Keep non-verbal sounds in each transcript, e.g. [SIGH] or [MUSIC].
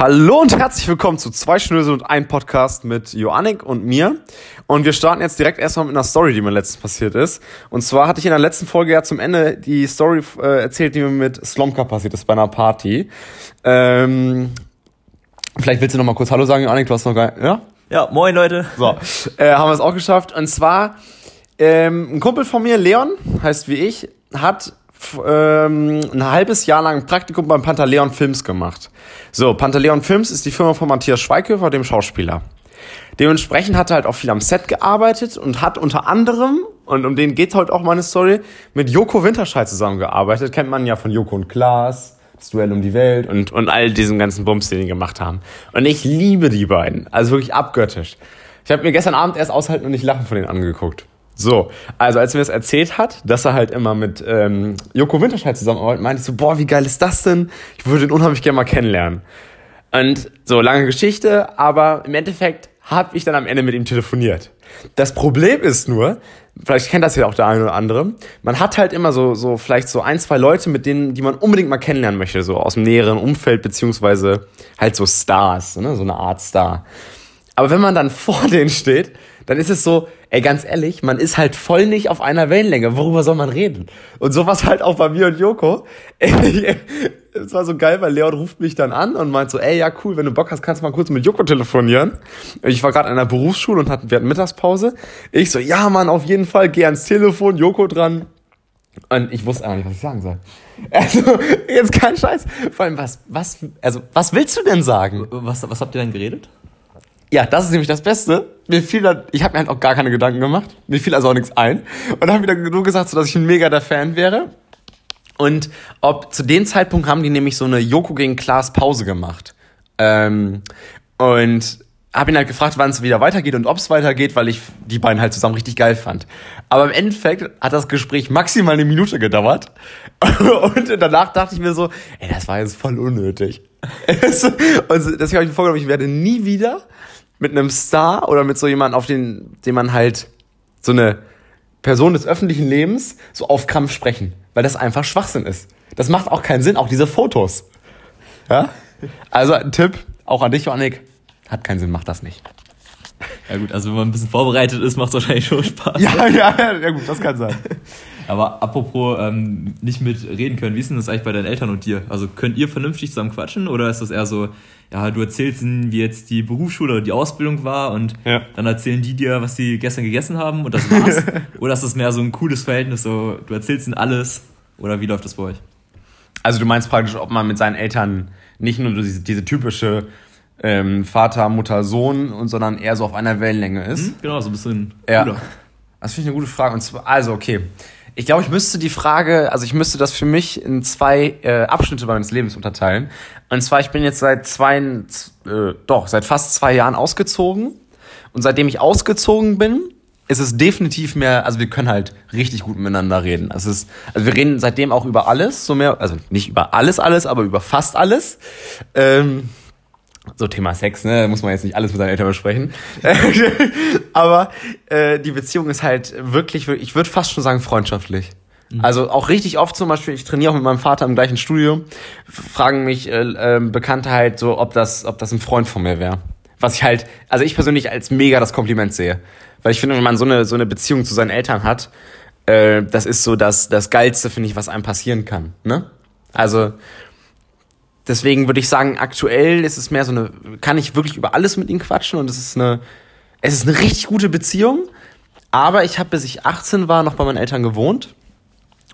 Hallo und herzlich willkommen zu zwei Schnösel und ein Podcast mit Joannik und mir. Und wir starten jetzt direkt erstmal mit einer Story, die mir letztens passiert ist. Und zwar hatte ich in der letzten Folge ja zum Ende die Story äh, erzählt, die mir mit Slomka passiert ist bei einer Party. Ähm, vielleicht willst du noch mal kurz Hallo sagen, Joannik, du hast noch gar ja? Ja, moin Leute. So, äh, haben wir es auch geschafft. Und zwar ähm, ein Kumpel von mir, Leon, heißt wie ich, hat ähm, ein halbes Jahr lang ein Praktikum beim Pantaleon Films gemacht. So, Pantaleon Films ist die Firma von Matthias Schweighöfer, dem Schauspieler. Dementsprechend hat er halt auch viel am Set gearbeitet und hat unter anderem, und um den geht heute auch meine Story, mit Joko Winterscheid zusammengearbeitet. Kennt man ja von Joko und Klaas, das Duell um die Welt und, und all diesen ganzen Bums, den die gemacht haben. Und ich liebe die beiden. Also wirklich abgöttisch. Ich habe mir gestern Abend erst aushalten und nicht lachen von denen angeguckt. So, also als er mir das erzählt hat, dass er halt immer mit ähm, Joko Winterscheid zusammenarbeitet, meinte ich so, boah, wie geil ist das denn? Ich würde ihn unheimlich gerne mal kennenlernen. Und so, lange Geschichte, aber im Endeffekt habe ich dann am Ende mit ihm telefoniert. Das Problem ist nur, vielleicht kennt das ja auch der eine oder andere, man hat halt immer so, so vielleicht so ein, zwei Leute, mit denen, die man unbedingt mal kennenlernen möchte, so aus dem näheren Umfeld, beziehungsweise halt so Stars, ne, so eine Art Star. Aber wenn man dann [LAUGHS] vor denen steht, dann ist es so, ey, ganz ehrlich, man ist halt voll nicht auf einer Wellenlänge. Worüber soll man reden? Und sowas halt auch bei mir und Joko. [LAUGHS] Es war so geil, weil Leon ruft mich dann an und meint so, ey, ja, cool, wenn du Bock hast, kannst du mal kurz mit Joko telefonieren. Ich war gerade in der Berufsschule und hatten, wir hatten Mittagspause. Ich so, ja, Mann, auf jeden Fall, geh ans Telefon, Joko dran. Und ich wusste einfach nicht, was ich sagen soll. [LAUGHS] Also, jetzt kein Scheiß. Vor allem, was, was, also, was willst du denn sagen? Was, was habt ihr denn geredet? Ja, das ist nämlich das Beste. Mir fiel dann, ich habe mir halt auch gar keine Gedanken gemacht. Mir fiel also auch nichts ein. Und dann habe ich dann nur gesagt, so, dass ich ein mega der Fan wäre. Und ob zu dem Zeitpunkt haben die nämlich so eine Joko gegen Klaas Pause gemacht. Ähm, und habe ihn halt gefragt, wann es wieder weitergeht und ob es weitergeht, weil ich die beiden halt zusammen richtig geil fand. Aber im Endeffekt hat das Gespräch maximal eine Minute gedauert. [LAUGHS] und danach dachte ich mir so, ey, das war jetzt voll unnötig. [LAUGHS] und deswegen habe ich mir vorgenommen, ich werde nie wieder mit einem Star oder mit so jemandem, auf den, den man halt so eine Person des öffentlichen Lebens so auf Krampf sprechen, weil das einfach Schwachsinn ist. Das macht auch keinen Sinn, auch diese Fotos. Ja? Also ein Tipp, auch an dich, Joannik, hat keinen Sinn, macht das nicht. Ja gut, also wenn man ein bisschen vorbereitet ist, macht es wahrscheinlich schon Spaß. [LAUGHS] Ja, ja, ja, gut, das kann sein. [LAUGHS] Aber apropos ähm, nicht mit reden können, wie ist denn das eigentlich bei deinen Eltern und dir? Also könnt ihr vernünftig zusammen quatschen oder ist das eher so, ja, du erzählst ihnen, wie jetzt die Berufsschule oder die Ausbildung war und ja. dann erzählen die dir, was sie gestern gegessen haben und das war's? [LAUGHS] oder ist das mehr so ein cooles Verhältnis, so du erzählst ihnen alles oder wie läuft das bei euch? Also du meinst praktisch, ob man mit seinen Eltern nicht nur diese, diese typische ähm, Vater, Mutter, Sohn, und sondern eher so auf einer Wellenlänge ist. Mhm, genau, so ein bisschen ja. Cooler. Das finde ich eine gute Frage. Und zwar, also, okay. Ich glaube, ich müsste die Frage, also ich müsste das für mich in zwei äh, Abschnitte meines Lebens unterteilen. Und zwar, ich bin jetzt seit zwei, äh, doch, seit fast zwei Jahren ausgezogen. Und seitdem ich ausgezogen bin, ist es definitiv mehr, also wir können halt richtig gut miteinander reden. Es ist, also wir reden seitdem auch über alles, so mehr, also nicht über alles, alles, aber über fast alles. Ähm, so Thema Sex, ne, muss man jetzt nicht alles mit seinen Eltern besprechen. [LAUGHS] Aber äh, die Beziehung ist halt wirklich, ich würde fast schon sagen, freundschaftlich. Mhm. Also auch richtig oft zum Beispiel, ich trainiere auch mit meinem Vater im gleichen Studio, fragen mich äh, äh, Bekannte halt so, ob das, ob das ein Freund von mir wäre. Was ich halt, also ich persönlich als mega das Kompliment sehe. Weil ich finde, wenn man so eine, so eine Beziehung zu seinen Eltern hat, äh, das ist so das, das Geilste, finde ich, was einem passieren kann. Ne? Also Deswegen würde ich sagen, aktuell ist es mehr so eine, kann ich wirklich über alles mit ihnen quatschen und es ist eine, es ist eine richtig gute Beziehung. Aber ich habe, bis ich 18 war, noch bei meinen Eltern gewohnt.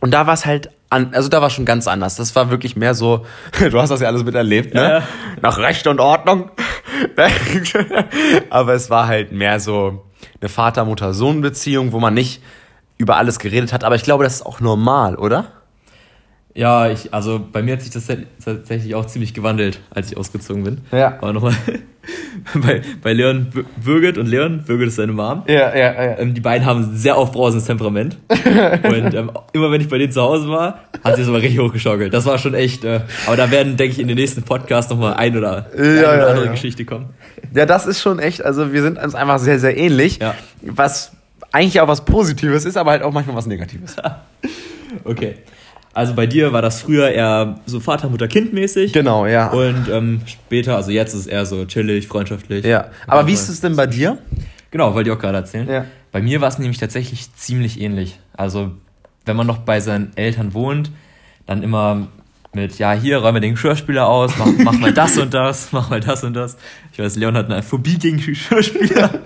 Und da war es halt, an, also da war schon ganz anders. Das war wirklich mehr so, [LAUGHS] du hast das ja alles miterlebt, ne? Ja. Nach Recht und Ordnung. [LAUGHS] Aber es war halt mehr so eine Vater-Mutter-Sohn-Beziehung, wo man nicht über alles geredet hat. Aber ich glaube, das ist auch normal, oder? Ja, ich, also bei mir hat sich das tatsächlich auch ziemlich gewandelt, als ich ausgezogen bin. Ja. Aber nochmal [LAUGHS] bei, bei Leon Birgit und Leon, Birgit ist seine Mom. Ja, ja, ja. Ähm, die beiden haben ein sehr aufbrausendes Temperament. [LAUGHS] und ähm, immer wenn ich bei denen zu Hause war, hat sie es aber richtig hochgeschaukelt. Das war schon echt, äh, aber da werden, denke ich, in den nächsten Podcasts nochmal ein oder, ja, eine oder andere ja. Geschichte kommen. Ja, das ist schon echt, also wir sind uns einfach sehr, sehr ähnlich. Ja. Was eigentlich auch was Positives ist, aber halt auch manchmal was Negatives. [LAUGHS] okay. Also bei dir war das früher eher so Vater, Mutter, Kind mäßig. Genau, ja. Und ähm, später, also jetzt ist es eher so chillig, freundschaftlich. Ja. Aber wie ist es denn bei dir? Genau, wollte ich auch gerade erzählen. Ja. Bei mir war es nämlich tatsächlich ziemlich ähnlich. Also, wenn man noch bei seinen Eltern wohnt, dann immer mit, ja, hier räume den Geschirrspüler aus, mach, [LAUGHS] mach mal das und das, mach mal das und das. Ich weiß, Leon hat eine Phobie gegen Geschirrspüler.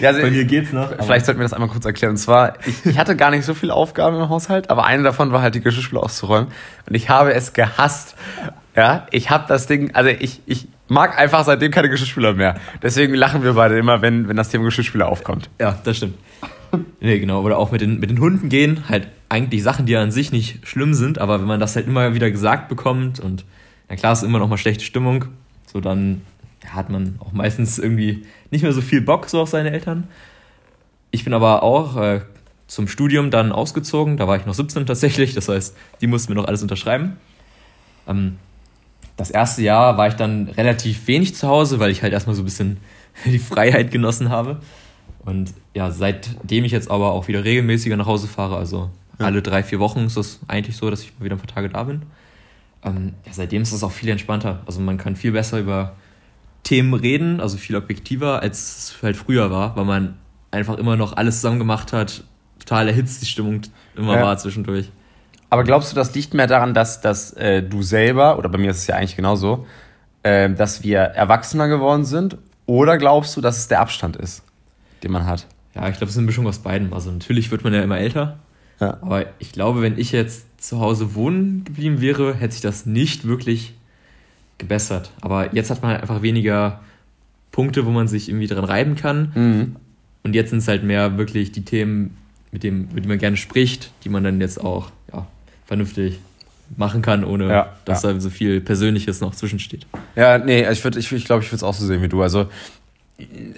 ja, also Bei mir geht's noch. Vielleicht sollten wir das einmal kurz erklären. Und zwar, ich, ich hatte gar nicht so viele Aufgaben im Haushalt, aber eine davon war halt die Geschirrspüler auszuräumen. Und ich habe es gehasst. Ja, ich habe das Ding, also ich, ich mag einfach seitdem keine Geschirrspüler mehr. Deswegen lachen wir beide immer, wenn, wenn das Thema Geschirrspüler aufkommt. Ja, das stimmt. nee, genau. Oder auch mit den, mit den Hunden gehen. Halt eigentlich Sachen, die an sich nicht schlimm sind, aber wenn man das halt immer wieder gesagt bekommt und na klar ist immer noch mal schlechte Stimmung, so dann hat man auch meistens irgendwie nicht mehr so viel Bock so auf seine Eltern. Ich bin aber auch äh, zum Studium dann ausgezogen, da war ich noch 17 tatsächlich, das heißt, die mussten mir noch alles unterschreiben. Ähm, das erste Jahr war ich dann relativ wenig zu Hause, weil ich halt erstmal so ein bisschen [LAUGHS] die Freiheit genossen habe. Und ja, seitdem ich jetzt aber auch wieder regelmäßiger nach Hause fahre, also ja. alle drei, vier Wochen ist es eigentlich so, dass ich mal wieder ein paar Tage da bin. Ähm, ja, seitdem ist es auch viel entspannter. Also man kann viel besser über Themen reden, also viel objektiver, als es halt früher war, weil man einfach immer noch alles zusammen gemacht hat, total erhitzt die Stimmung immer ja. war zwischendurch. Aber glaubst du, das liegt mehr daran, dass, dass äh, du selber, oder bei mir ist es ja eigentlich genauso, äh, dass wir erwachsener geworden sind? Oder glaubst du, dass es der Abstand ist, den man hat? Ja, ich glaube, es ist eine Mischung aus beiden. Also natürlich wird man ja immer älter. Ja. Aber ich glaube, wenn ich jetzt zu Hause wohnen geblieben wäre, hätte sich das nicht wirklich gebessert. Aber jetzt hat man halt einfach weniger Punkte, wo man sich irgendwie dran reiben kann. Mhm. Und jetzt sind es halt mehr wirklich die Themen, mit, dem, mit denen man gerne spricht, die man dann jetzt auch ja, vernünftig machen kann, ohne ja, dass ja. da so viel Persönliches noch zwischensteht. Ja, nee, ich glaube, ich, ich, glaub, ich würde es auch so sehen wie du. Also,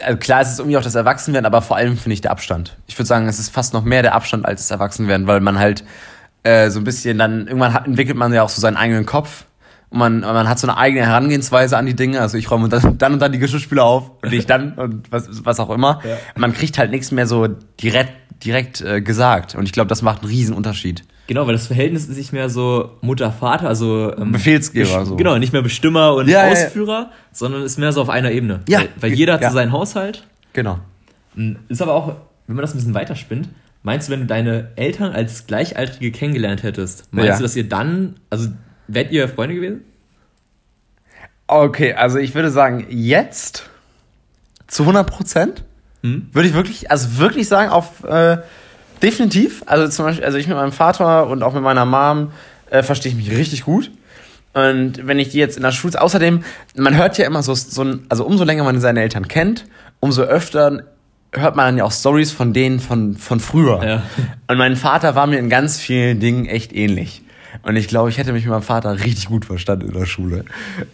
also klar, es ist irgendwie auch das Erwachsenwerden, aber vor allem finde ich der Abstand. Ich würde sagen, es ist fast noch mehr der Abstand als das Erwachsenwerden, weil man halt äh, so ein bisschen dann, irgendwann hat, entwickelt man ja auch so seinen eigenen Kopf und man, man hat so eine eigene Herangehensweise an die Dinge. Also ich räume dann, [LAUGHS] dann und dann die Geschirrspüler auf und ich dann und was, was auch immer. Ja. Man kriegt halt nichts mehr so direkt, direkt äh, gesagt. Und ich glaube, das macht einen riesen Unterschied. Genau, weil das Verhältnis ist nicht mehr so Mutter-Vater, also ähm, Befehlsgeber. So. Genau, nicht mehr Bestimmer und ja, Ausführer, ja, sondern ist mehr so auf einer Ebene. Ja. Weil, weil jeder hat so seinen Haushalt. Genau. Hm, ist aber auch, wenn man das ein bisschen weiterspinnt, meinst du, wenn du deine Eltern als Gleichaltrige kennengelernt hättest, meinst du, dass ihr dann, also wärt ihr Freunde gewesen? Okay, also ich würde sagen, jetzt zu 100 Prozent hm? würde ich wirklich, also wirklich sagen, auf äh, definitiv. Also zum Beispiel, also ich mit meinem Vater und auch mit meiner Mom äh, verstehe ich mich richtig gut. Und wenn ich die jetzt in der Schule, außerdem, man hört ja immer so, so ein, also umso länger man seine Eltern kennt, umso öfter hört man dann ja auch Stories von denen von, von früher. Ja. Und mein Vater war mir in ganz vielen Dingen echt ähnlich. Und ich glaube, ich hätte mich mit meinem Vater richtig gut verstanden in der Schule.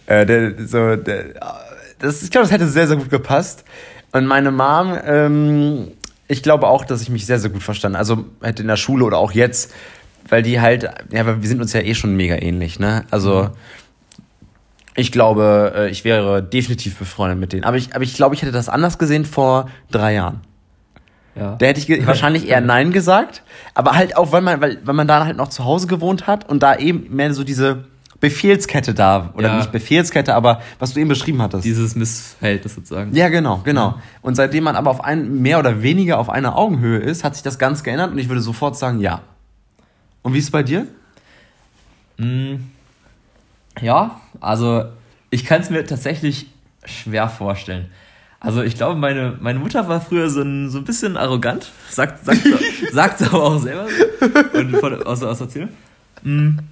Äh, der, so, der, das, ich glaube, das hätte sehr, sehr gut gepasst. Und meine Mom, ähm, ich glaube auch, dass ich mich sehr, sehr gut verstanden. Also hätte in der Schule oder auch jetzt, weil die halt, ja, wir sind uns ja eh schon mega ähnlich, ne? Also ich glaube, äh, ich wäre definitiv befreundet mit denen. Aber ich, aber ich glaube, ich hätte das anders gesehen vor drei Jahren. Ja. Da hätte ich wahrscheinlich eher Nein gesagt. Aber halt auch, weil man, weil, weil man da halt noch zu Hause gewohnt hat und da eben mehr so diese Befehlskette da. Oder ja. nicht Befehlskette, aber was du eben beschrieben hattest. Dieses Missverhältnis sozusagen. Ja, genau, genau. Und seitdem man aber auf ein, mehr oder weniger auf einer Augenhöhe ist, hat sich das ganz geändert und ich würde sofort sagen, ja. Und wie ist es bei dir? Mm, ja, also ich kann es mir tatsächlich schwer vorstellen. Also ich glaube, meine, meine Mutter war früher so ein, so ein bisschen arrogant, sagt, sagt, [LAUGHS] sagt sie aber auch selber und von, aus, aus Erzählung. Mm. [LAUGHS]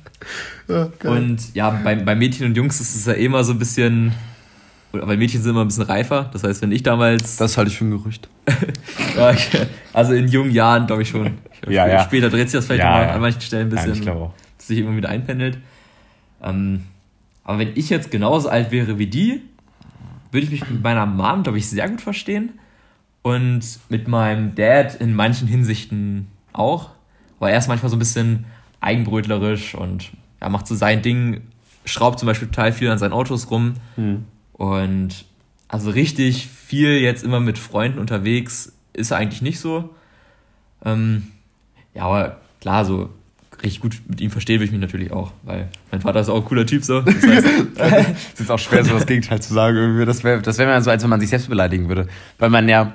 Ja, und ja, bei, bei Mädchen und Jungs ist es ja immer so ein bisschen, weil Mädchen sind immer ein bisschen reifer. Das heißt, wenn ich damals. Das halte ich für ein Gerücht. [LAUGHS] Also in jungen Jahren, glaube ich schon. Ich ja, ja. Später dreht sich das vielleicht ja, an manchen Stellen ein bisschen, ja, sich immer wieder einpendelt. Ähm, aber wenn ich jetzt genauso alt wäre wie die, würde ich mich mit meiner Mom, glaube ich, sehr gut verstehen. Und mit meinem Dad in manchen Hinsichten auch. Weil er ist manchmal so ein bisschen eigenbrötlerisch und ja, macht so sein Ding, schraubt zum Beispiel total viel an seinen Autos rum. Mhm. Und also richtig viel jetzt immer mit Freunden unterwegs ist er eigentlich nicht so. Ähm, ja, aber klar, so richtig gut mit ihm verstehe, würde ich mich natürlich auch, weil mein Vater ist auch ein cooler Typ so. Das heißt, [LAUGHS] es ist auch schwer, so das Gegenteil zu sagen. Das wäre das wär so, als wenn man sich selbst beleidigen würde. Weil man ja.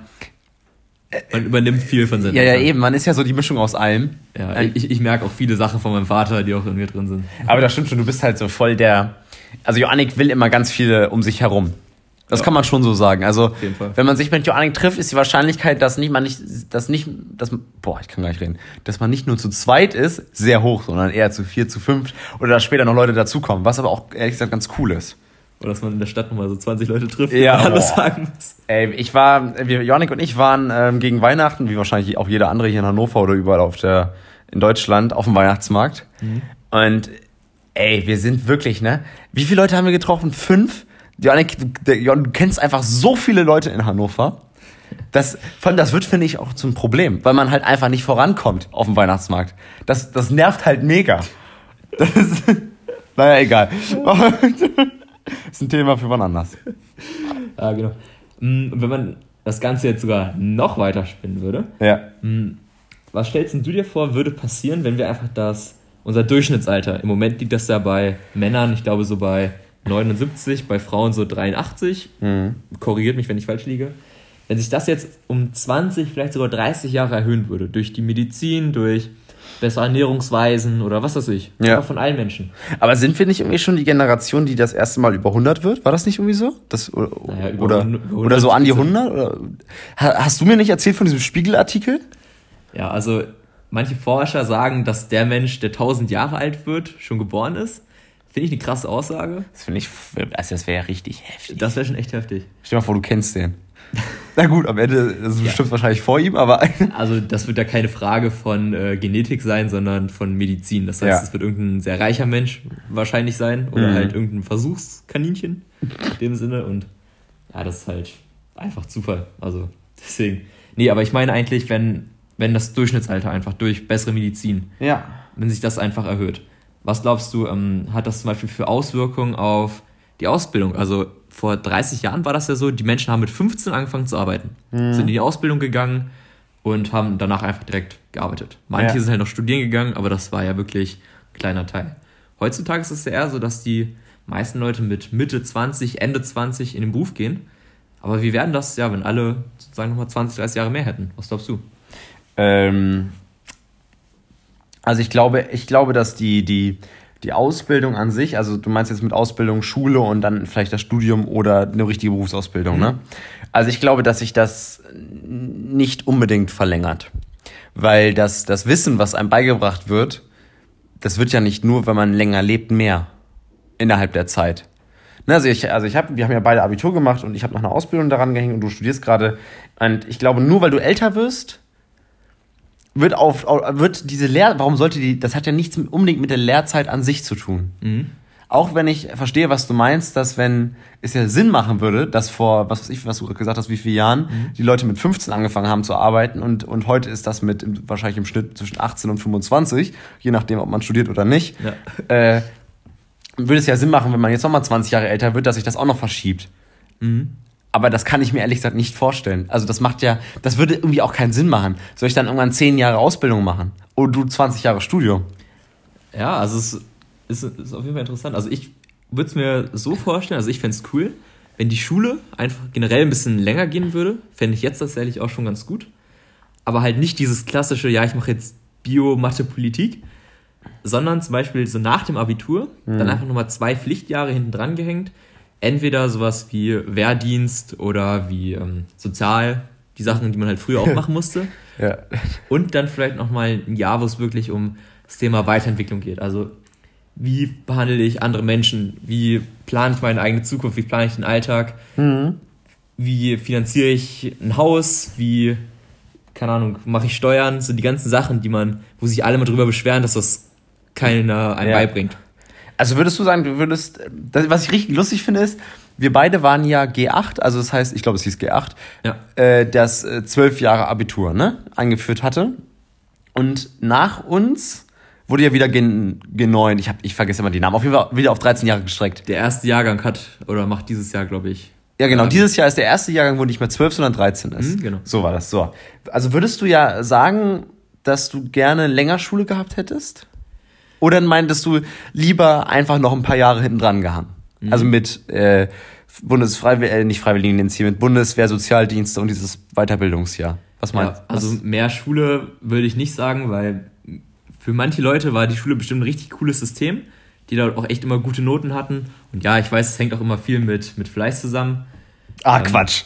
Man übernimmt viel von seinem Ja, ja, eben. Man ist ja so die Mischung aus allem. Ja, ich, ich merke auch viele Sachen von meinem Vater, die auch in mir drin sind. Aber das stimmt schon, du bist halt so voll der. Also Joannik will immer ganz viele um sich herum. Das ja. kann man schon so sagen. Also, wenn man sich mit Joannik trifft, ist die Wahrscheinlichkeit, dass nicht man nicht, dass nicht, dass boah, ich kann gar nicht reden, dass man nicht nur zu zweit ist, sehr hoch, sondern eher zu vier, zu fünf oder dass später noch Leute dazukommen, was aber auch ehrlich gesagt ganz cool ist. Oder dass man in der Stadt nochmal so 20 Leute trifft ja, und alles sagen muss. Ey, ich war, wir, und ich waren ähm, gegen Weihnachten, wie wahrscheinlich auch jeder andere hier in Hannover oder überall auf der, in Deutschland, auf dem Weihnachtsmarkt. Mhm. Und ey, wir sind wirklich, ne? Wie viele Leute haben wir getroffen? Fünf? Janik, du kennst einfach so viele Leute in Hannover. Das, von, das wird, finde ich, auch zum Problem, weil man halt einfach nicht vorankommt auf dem Weihnachtsmarkt. Das, das nervt halt mega. Das ist, [LAUGHS] naja, egal. [LAUGHS] [LAUGHS] Das ist ein Thema für wann anders. Ja, genau. Mm, wenn man das Ganze jetzt sogar noch weiter spinnen würde, ja. Mm, was stellst du dir vor, würde passieren, wenn wir einfach das, unser Durchschnittsalter, im Moment liegt das ja bei Männern, ich glaube so bei 79, bei Frauen so 83. Mhm. Korrigiert mich, wenn ich falsch liege. Wenn sich das jetzt um 20, vielleicht sogar 30 Jahre erhöhen würde, durch die Medizin, durch bessere Ernährungsweisen oder was weiß ich. Ja. von allen Menschen. Aber sind wir nicht irgendwie schon die Generation, die das erste Mal über 100 wird? War das nicht irgendwie so? Das, oder, naja, oder, oder so an die 100? Oder? Hast du mir nicht erzählt von diesem Spiegelartikel? Ja, also manche Forscher sagen, dass der Mensch, der 1000 Jahre alt wird, schon geboren ist. Finde ich eine krasse Aussage. Das finde ich, also das wäre ja richtig heftig. Das wäre schon echt heftig. Stell dir mal vor, du kennst den. [LAUGHS] Na gut, am Ende das ja. wahrscheinlich vor ihm, aber. [LAUGHS] also, das wird ja keine Frage von äh, Genetik sein, sondern von Medizin. Das heißt, ja. es wird irgendein sehr reicher Mensch wahrscheinlich sein oder mhm. halt irgendein Versuchskaninchen in dem Sinne. Und ja, das ist halt einfach Zufall. Also, deswegen. Nee, aber ich meine eigentlich, wenn, wenn das Durchschnittsalter einfach durch bessere Medizin, ja. wenn sich das einfach erhöht. Was glaubst du, ähm, hat das zum Beispiel für Auswirkungen auf die Ausbildung? Also vor 30 Jahren war das ja so, die Menschen haben mit 15 angefangen zu arbeiten, mhm. sind in die Ausbildung gegangen und haben danach einfach direkt gearbeitet. Manche ja. sind halt noch studieren gegangen, aber das war ja wirklich ein kleiner Teil. Heutzutage ist es ja eher so, dass die meisten Leute mit Mitte 20, Ende 20 in den Beruf gehen. Aber wie wären das ja, wenn alle sozusagen nochmal 20, 30 Jahre mehr hätten? Was glaubst du? Ähm, also ich glaube, ich glaube, dass die, die, die Ausbildung an sich, also du meinst jetzt mit Ausbildung Schule und dann vielleicht das Studium oder eine richtige Berufsausbildung, ne? mhm. ne? Also ich glaube, dass sich das nicht unbedingt verlängert. Weil das, das Wissen, was einem beigebracht wird, das wird ja nicht nur, wenn man länger lebt, mehr innerhalb der Zeit. Ne, also ich, also ich habe, wir haben ja beide Abitur gemacht und ich habe noch eine Ausbildung daran gehängt und du studierst gerade. Und ich glaube, nur weil du älter wirst, wird auf, wird diese Lehr, warum sollte die, das hat ja nichts unbedingt mit der Lehrzeit an sich zu tun. Mhm. Auch wenn ich verstehe, was du meinst, dass wenn es ja Sinn machen würde, dass vor, was weiß ich, was du gesagt hast, wie viele Jahren mhm. die Leute mit 15 angefangen haben zu arbeiten und, und heute ist das mit wahrscheinlich im Schnitt zwischen 18 und 25, je nachdem, ob man studiert oder nicht, ja. äh, würde es ja Sinn machen, wenn man jetzt nochmal 20 Jahre älter wird, dass sich das auch noch verschiebt. Mhm. Aber das kann ich mir ehrlich gesagt nicht vorstellen. Also das macht ja, das würde irgendwie auch keinen Sinn machen. Soll ich dann irgendwann zehn Jahre Ausbildung machen? Oder du 20 Jahre Studium? Ja, also es ist, ist auf jeden Fall interessant. Also ich würde es mir so vorstellen, also ich fände es cool, wenn die Schule einfach generell ein bisschen länger gehen würde. Fände ich jetzt tatsächlich auch schon ganz gut. Aber halt nicht dieses klassische, ja, ich mache jetzt Bio, Mathe, Politik, sondern zum Beispiel so nach dem Abitur mhm. dann einfach nochmal zwei Pflichtjahre hinten dran gehängt entweder sowas wie Wehrdienst oder wie ähm, Sozial, die Sachen, die man halt früher auch [LAUGHS] machen musste. ja. Und dann vielleicht nochmal ein Jahr, wo es wirklich um das Thema Weiterentwicklung geht. Also wie behandle ich andere Menschen? Wie plane ich meine eigene Zukunft? Wie plane ich den Alltag? Mhm. Wie finanziere ich ein Haus? Wie, keine Ahnung, mache ich Steuern? So die ganzen Sachen, die man, wo sich alle mal drüber beschweren, dass das keiner einem ja. beibringt. Also würdest du sagen, du würdest, das, was ich richtig lustig finde, ist, wir beide waren ja G8, also das heißt, ich glaube, es hieß G8, ja. äh, das äh, zwölf äh, Jahre Abitur ne, eingeführt hatte. Und nach uns wurde ja wieder G, G9, ich, hab, ich vergesse immer die Namen, auf jeden Fall wieder auf 13 Jahre gestreckt. Der erste Jahrgang hat, oder macht dieses Jahr, glaube ich. Ja, genau. Dieses Jahr ist der erste Jahrgang, wo nicht mehr 12, sondern 13 ist. Mhm, genau. So war das. So. Also würdest du ja sagen, dass du gerne länger Schule gehabt hättest? Oder meintest du lieber einfach noch ein paar Jahre hinten dran gehangen? Mhm. Also mit äh, Bundesfreiwillig, äh, nicht Freiwilligendienst hier, mit Bundeswehr, Sozialdienste und dieses Weiterbildungsjahr. Was meinst du? Ja, also mehr Schule würde ich nicht sagen, weil für manche Leute war die Schule bestimmt ein richtig cooles System, die da auch echt immer gute Noten hatten. Und ja, ich weiß, es hängt auch immer viel mit, mit Fleiß zusammen. Ah, ähm, Quatsch.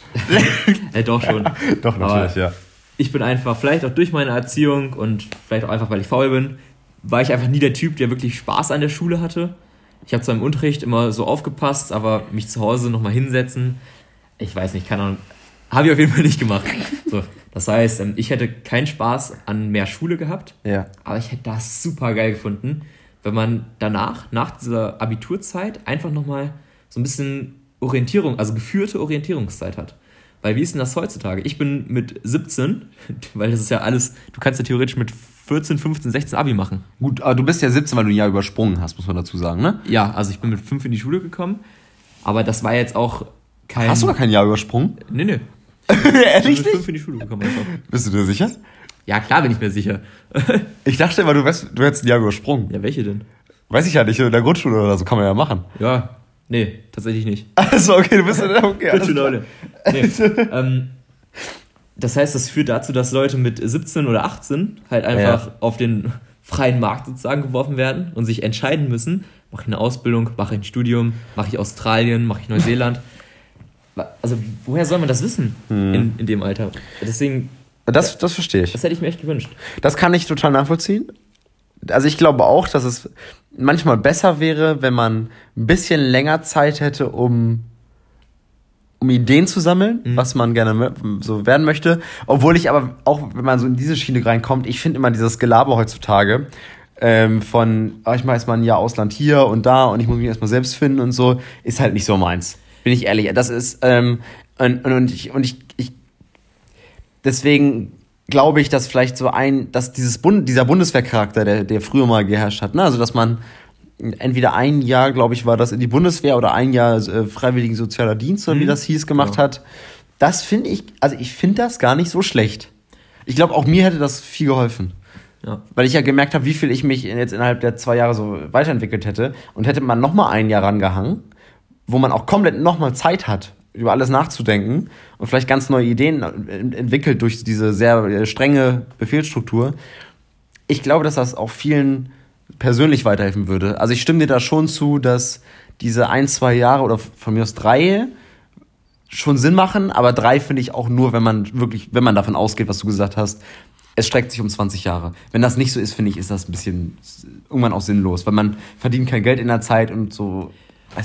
[LAUGHS] äh, doch schon. [LAUGHS] doch, natürlich, Aber ja. Ich bin einfach, vielleicht auch durch meine Erziehung und vielleicht auch einfach, weil ich faul bin, war ich einfach nie der Typ, der wirklich Spaß an der Schule hatte. Ich habe zwar im Unterricht immer so aufgepasst, aber mich zu Hause nochmal hinsetzen, ich weiß nicht, keine Ahnung, habe ich auf jeden Fall nicht gemacht. So, das heißt, ähm, ich hätte keinen Spaß an mehr Schule gehabt, ja. aber ich hätte das super geil gefunden, wenn man danach, nach dieser Abiturzeit, einfach nochmal so ein bisschen Orientierung, also geführte Orientierungszeit hat. Weil wie ist denn das heutzutage? Ich bin mit 17, [LAUGHS] weil das ist ja alles, du kannst ja theoretisch mit 14, 15, 16 Abi machen. Gut, aber du bist ja 17, weil du ein Jahr übersprungen hast, muss man dazu sagen, ne? Ja, also ich bin mit 5 in die Schule gekommen, aber das war jetzt auch kein... Hast du gar kein Jahr übersprungen? Nee, nee. [LAUGHS] Ehrlich? Ich bin mit 5 in die Schule gekommen einfach. Bist du dir sicher? Ja, klar bin ich mir sicher. [LAUGHS] ich dachte immer, du, wärst, du hättest ein Jahr übersprungen. Ja, welche denn? Weiß ich ja nicht, in der Grundschule oder so kann man ja machen. Ja, nee, tatsächlich nicht. [LAUGHS] Also okay, du bist in der okay. Bitte, Leute. Nee, [LAUGHS] ähm, das heißt, das führt dazu, dass Leute mit 17 oder 18 halt einfach ja. auf den freien Markt sozusagen geworfen werden und sich entscheiden müssen, mache ich eine Ausbildung, mache ich ein Studium, mache ich Australien, mache ich Neuseeland. Also woher soll man das wissen hm. in, in dem Alter? Deswegen. Das, das verstehe ich. Das hätte ich mir echt gewünscht. Das kann ich total nachvollziehen. Also ich glaube auch, dass es manchmal besser wäre, wenn man ein bisschen länger Zeit hätte, um um Ideen zu sammeln, mhm. was man gerne so werden möchte. Obwohl ich aber auch, wenn man so in diese Schiene reinkommt, ich finde immer dieses Gelaber heutzutage ähm, von, oh, ich mache erstmal ein Jahr Ausland hier und da und ich muss mich erstmal selbst finden und so, ist halt nicht so meins. Bin ich ehrlich. Das ist, ähm, und, und ich, und ich, ich deswegen glaube ich, dass vielleicht so ein, dass dieses Bund, dieser Bundeswehrcharakter, der, der früher mal geherrscht hat, ne? also dass man entweder ein Jahr, glaube ich, war das in die Bundeswehr oder ein Jahr äh, freiwilligen sozialer Dienst, oder mhm. wie das hieß, gemacht ja. hat. Das finde ich, also ich finde das gar nicht so schlecht. Ich glaube, auch mir hätte das viel geholfen. Ja. Weil ich ja gemerkt habe, wie viel ich mich jetzt innerhalb der zwei Jahre so weiterentwickelt hätte. Und hätte man nochmal ein Jahr rangehangen, wo man auch komplett nochmal Zeit hat, über alles nachzudenken und vielleicht ganz neue Ideen entwickelt durch diese sehr äh, strenge Befehlsstruktur. Ich glaube, dass das auch vielen persönlich weiterhelfen würde. Also ich stimme dir da schon zu, dass diese ein, zwei Jahre oder von mir aus drei schon Sinn machen, aber drei finde ich auch nur, wenn man wirklich, wenn man davon ausgeht, was du gesagt hast, es streckt sich um 20 Jahre. Wenn das nicht so ist, finde ich, ist das ein bisschen irgendwann auch sinnlos, weil man verdient kein Geld in der Zeit und so.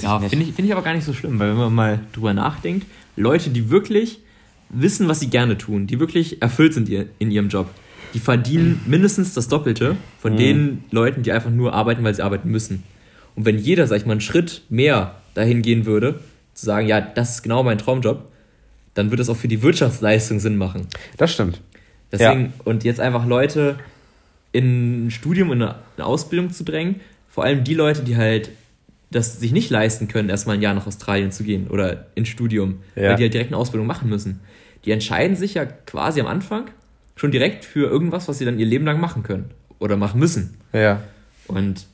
Ja, finde ich, find ich aber gar nicht so schlimm, weil wenn man mal drüber nachdenkt, Leute, die wirklich wissen, was sie gerne tun, die wirklich erfüllt sind in ihrem Job, die verdienen mindestens das Doppelte von mhm. den Leuten, die einfach nur arbeiten, weil sie arbeiten müssen. Und wenn jeder, sag ich mal, einen Schritt mehr dahin gehen würde, zu sagen, ja, das ist genau mein Traumjob, dann würde es auch für die Wirtschaftsleistung Sinn machen. Das stimmt. Deswegen, ja. und jetzt einfach Leute in ein Studium, in eine Ausbildung zu drängen, vor allem die Leute, die halt das sich nicht leisten können, erstmal ein Jahr nach Australien zu gehen oder ins Studium, ja. weil die halt direkt eine Ausbildung machen müssen. Die entscheiden sich ja quasi am Anfang, schon direkt für irgendwas, was sie dann ihr Leben lang machen können oder machen müssen. Ja. Und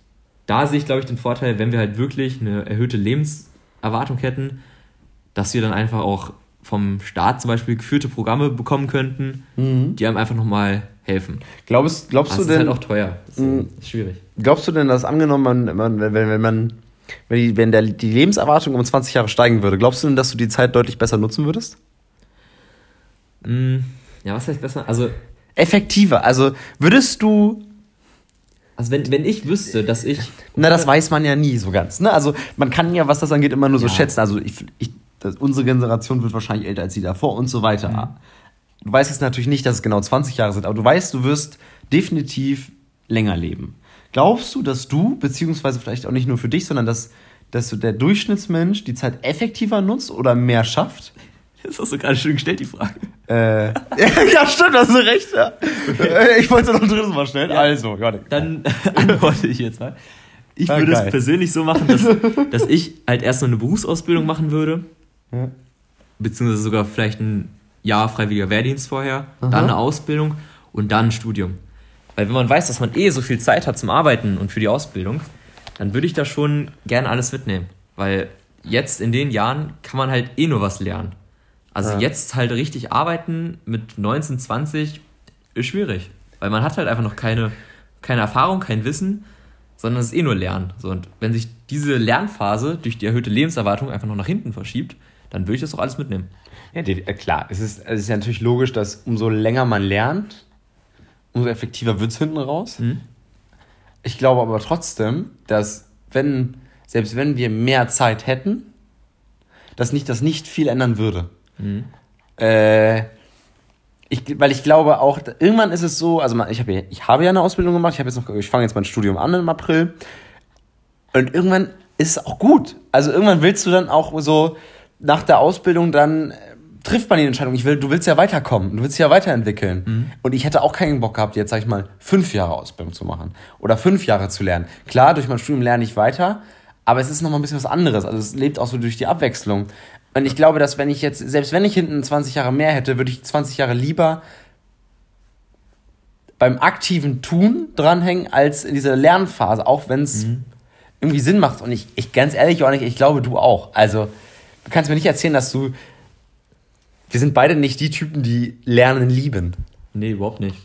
da sehe ich, glaube ich, den Vorteil, wenn wir halt wirklich eine erhöhte Lebenserwartung hätten, dass wir dann einfach auch vom Staat zum Beispiel geführte Programme bekommen könnten, mhm. die einem einfach nochmal helfen. Glaubst, glaubst du denn? Das ist halt auch teuer. Das ist, mhm. schwierig. Glaubst du denn, dass angenommen, man, man, wenn, wenn man, wenn, die, wenn der, die Lebenserwartung um 20 Jahre steigen würde, glaubst du denn, dass du die Zeit deutlich besser nutzen würdest? Mhm. Ja, was heißt besser? Also. Effektiver. Also würdest du. Also wenn, wenn ich wüsste, dass ich. Na, das weiß man ja nie so ganz. Ne? Also man kann ja, was das angeht, immer nur so ja. schätzen. Also ich, ich, das, unsere Generation wird wahrscheinlich älter als die davor und so weiter. Mhm. Du weißt jetzt natürlich nicht, dass es genau 20 Jahre sind, aber du weißt, du wirst definitiv länger leben. Glaubst du, dass du, beziehungsweise vielleicht auch nicht nur für dich, sondern dass, dass du der Durchschnittsmensch die Zeit effektiver nutzt oder mehr schafft? Das hast du gerade schön gestellt, die Frage. Äh, [LAUGHS] ja, stimmt, hast du recht. Ja. Okay. Ich wollte es noch ein drittes Mal stellen. Ja. Also, ja, Dann [LAUGHS] antworte ich jetzt mal. Ich ah, würde es persönlich so machen, dass, [LAUGHS] dass ich halt erst noch eine Berufsausbildung machen würde. Ja. Beziehungsweise sogar vielleicht ein Jahr freiwilliger Wehrdienst vorher, Aha. dann eine Ausbildung und dann ein Studium. Weil wenn man weiß, dass man eh so viel Zeit hat zum Arbeiten und für die Ausbildung, dann würde ich da schon gerne alles mitnehmen. Weil jetzt in den Jahren kann man halt eh nur was lernen. Also ja. jetzt halt richtig arbeiten mit 19, 20 ist schwierig. Weil man hat halt einfach noch keine, keine Erfahrung, kein Wissen, sondern es ist eh nur Lernen. So, und wenn sich diese Lernphase durch die erhöhte Lebenserwartung einfach noch nach hinten verschiebt, dann würde ich das auch alles mitnehmen. Ja, äh, klar. Es ist, es ist ja natürlich logisch, dass umso länger man lernt, umso effektiver wird es hinten raus. Mhm. Ich glaube aber trotzdem, dass wenn, selbst wenn wir mehr Zeit hätten, dass nicht das nicht viel ändern würde. Mhm. Äh, ich, weil ich glaube auch, irgendwann ist es so, also ich habe ja, ich habe ja eine Ausbildung gemacht, ich habe jetzt noch, ich fange jetzt mein Studium an im April und irgendwann ist es auch gut. Also irgendwann willst du dann auch so nach der Ausbildung dann trifft man die Entscheidung. Ich will, du willst ja weiterkommen, du willst ja weiterentwickeln. Mhm. Und ich hätte auch keinen Bock gehabt, jetzt sag ich mal fünf Jahre Ausbildung zu machen oder fünf Jahre zu lernen. Klar, durch mein Studium lerne ich weiter, aber es ist noch mal ein bisschen was anderes. Also es lebt auch so durch die Abwechslung. Und ich glaube, dass wenn ich jetzt, selbst wenn ich hinten 20 Jahre mehr hätte, würde ich 20 Jahre lieber beim aktiven Tun dranhängen, als in dieser Lernphase, auch wenn es mhm. irgendwie Sinn macht. Und ich, ich ganz ehrlich, Johannik, ich glaube, du auch. Also, du kannst mir nicht erzählen, dass du. Wir sind beide nicht die Typen, die Lernen lieben. Nee, überhaupt nicht.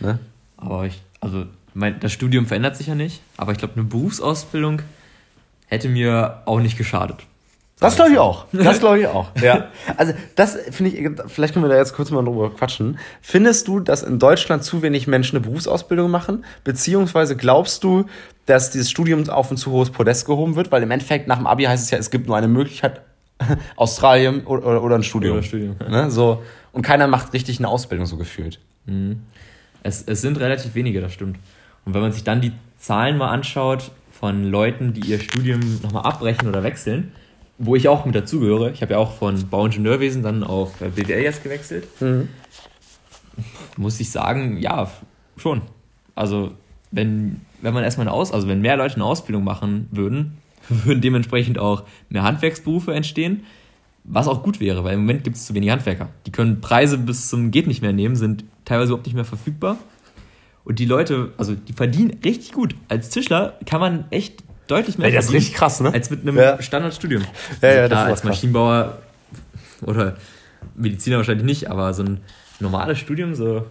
Ne? Aber ich, also, mein, das Studium verändert sich ja nicht, aber ich glaube, eine Berufsausbildung hätte mir auch nicht geschadet. Das glaube ich auch. Das glaube [LAUGHS] ich auch. ja. Also das finde ich, vielleicht können wir da jetzt kurz mal drüber quatschen. Findest du, dass in Deutschland zu wenig Menschen eine Berufsausbildung machen? Beziehungsweise glaubst du, dass dieses Studium auf ein zu hohes Podest gehoben wird? Weil im Endeffekt nach dem Abi heißt es ja, es gibt nur eine Möglichkeit, [LAUGHS] Australien oder, oder ein Studium. Oder Studium. Ja. Ne? So, und keiner macht richtig eine Ausbildung so gefühlt. Mhm. Es, es sind relativ wenige, das stimmt. Und wenn man sich dann die Zahlen mal anschaut von Leuten, die ihr Studium nochmal abbrechen oder wechseln, wo ich auch mit dazugehöre. Ich habe ja auch von Bauingenieurwesen dann auf äh, BWL jetzt gewechselt. Mhm. Muss ich sagen, ja, schon. Also, wenn, wenn man erstmal eine Aus, also wenn mehr Leute eine Ausbildung machen würden, würden dementsprechend auch mehr Handwerksberufe entstehen, was auch gut wäre, weil im Moment gibt es zu wenig Handwerker. Die können Preise bis zum geht nicht mehr nehmen, sind teilweise überhaupt nicht mehr verfügbar. Und die Leute, also die verdienen richtig gut. Als Tischler kann man echt deutlich mehr. Ey, das ist richtig krass, ne? Als mit einem ja. Standardstudium. Ja, ja, also klar, als Maschinenbauer oder Mediziner wahrscheinlich nicht, aber so ein normales Studium, so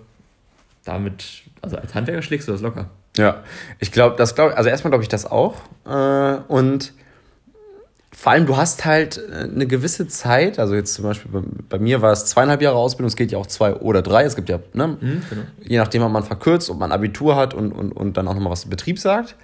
damit, also als Handwerker schlägst du das locker. Ja, ich glaube, das glaube also erstmal glaube ich das auch. Äh, und vor allem, du hast halt äh, eine gewisse Zeit, also jetzt zum Beispiel bei, bei, mir war es zweieinhalb Jahre Ausbildung, es geht ja auch zwei oder drei, es gibt ja, ne, mhm, genau. je nachdem, ob man verkürzt, ob man Abitur hat und, und, und dann auch nochmal was im Betrieb sagt.